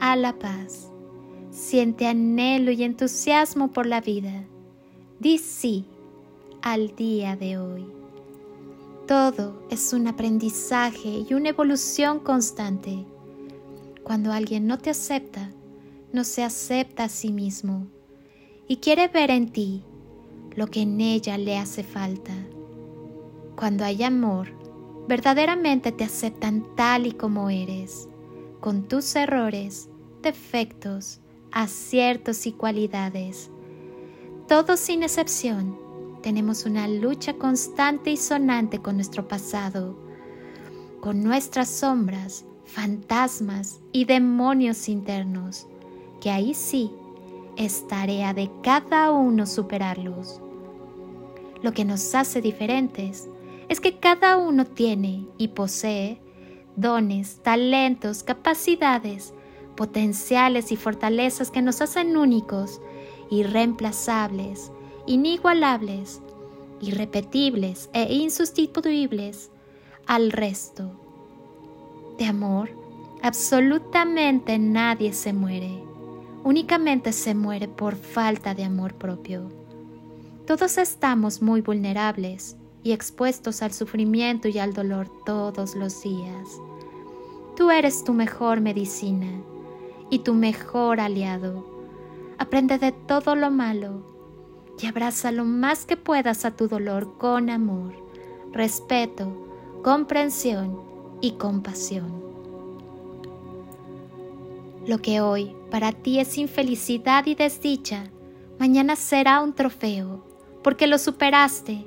a la paz. Siente anhelo y entusiasmo por la vida. Di sí al día de hoy. Todo es un aprendizaje y una evolución constante. Cuando alguien no te acepta, no se acepta a sí mismo y quiere ver en ti lo que en ella le hace falta. Cuando hay amor, verdaderamente te aceptan tal y como eres con tus errores, defectos, aciertos y cualidades. Todos sin excepción tenemos una lucha constante y sonante con nuestro pasado, con nuestras sombras, fantasmas y demonios internos, que ahí sí es tarea de cada uno superarlos. Lo que nos hace diferentes es que cada uno tiene y posee dones, talentos, capacidades, potenciales y fortalezas que nos hacen únicos, irreemplazables, inigualables, irrepetibles e insustituibles al resto. De amor, absolutamente nadie se muere, únicamente se muere por falta de amor propio. Todos estamos muy vulnerables y expuestos al sufrimiento y al dolor todos los días. Tú eres tu mejor medicina y tu mejor aliado. Aprende de todo lo malo y abraza lo más que puedas a tu dolor con amor, respeto, comprensión y compasión. Lo que hoy para ti es infelicidad y desdicha, mañana será un trofeo, porque lo superaste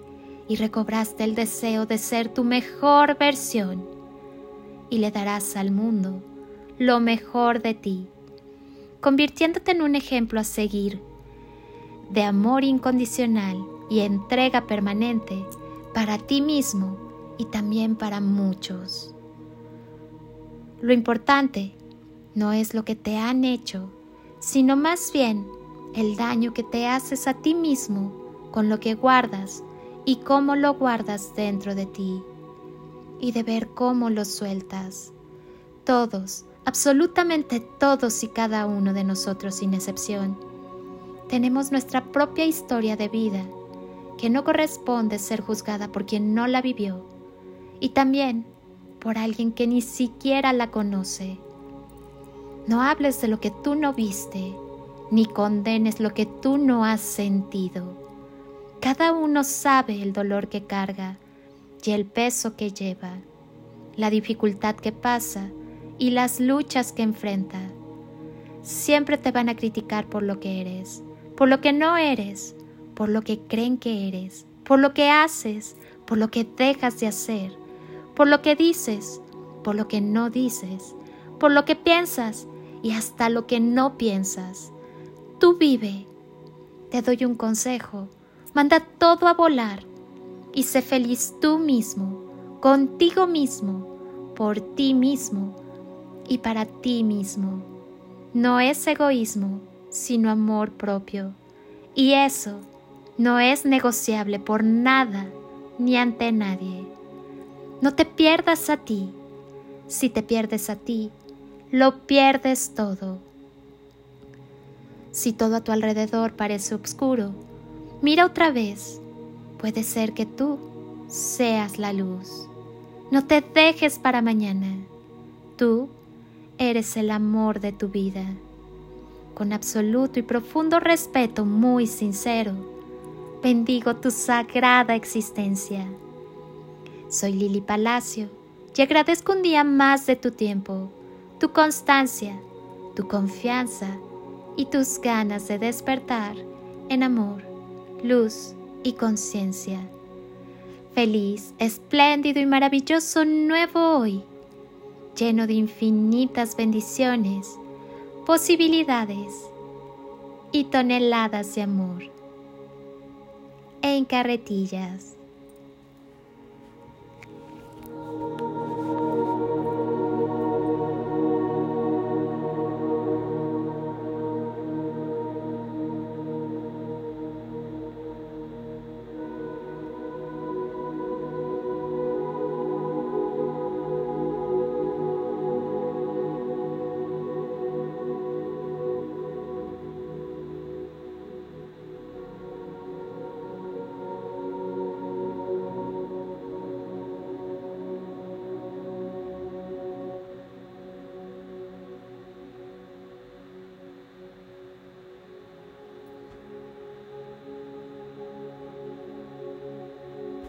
y recobraste el deseo de ser tu mejor versión y le darás al mundo lo mejor de ti, convirtiéndote en un ejemplo a seguir de amor incondicional y entrega permanente para ti mismo y también para muchos. Lo importante no es lo que te han hecho, sino más bien el daño que te haces a ti mismo con lo que guardas y cómo lo guardas dentro de ti y de ver cómo lo sueltas. Todos, absolutamente todos y cada uno de nosotros sin excepción, tenemos nuestra propia historia de vida que no corresponde ser juzgada por quien no la vivió y también por alguien que ni siquiera la conoce. No hables de lo que tú no viste, ni condenes lo que tú no has sentido. Cada uno sabe el dolor que carga y el peso que lleva, la dificultad que pasa y las luchas que enfrenta. Siempre te van a criticar por lo que eres, por lo que no eres, por lo que creen que eres, por lo que haces, por lo que dejas de hacer, por lo que dices, por lo que no dices, por lo que piensas y hasta lo que no piensas. Tú vive. Te doy un consejo. Manda todo a volar y sé feliz tú mismo, contigo mismo, por ti mismo y para ti mismo. No es egoísmo, sino amor propio. Y eso no es negociable por nada ni ante nadie. No te pierdas a ti. Si te pierdes a ti, lo pierdes todo. Si todo a tu alrededor parece oscuro, mira otra vez Puede ser que tú seas la luz. No te dejes para mañana. Tú eres el amor de tu vida. Con absoluto y profundo respeto muy sincero, bendigo tu sagrada existencia. Soy Lili Palacio y agradezco un día más de tu tiempo, tu constancia, tu confianza y tus ganas de despertar en amor, luz y conciencia. Feliz, espléndido y maravilloso nuevo hoy, lleno de infinitas bendiciones, posibilidades y toneladas de amor en carretillas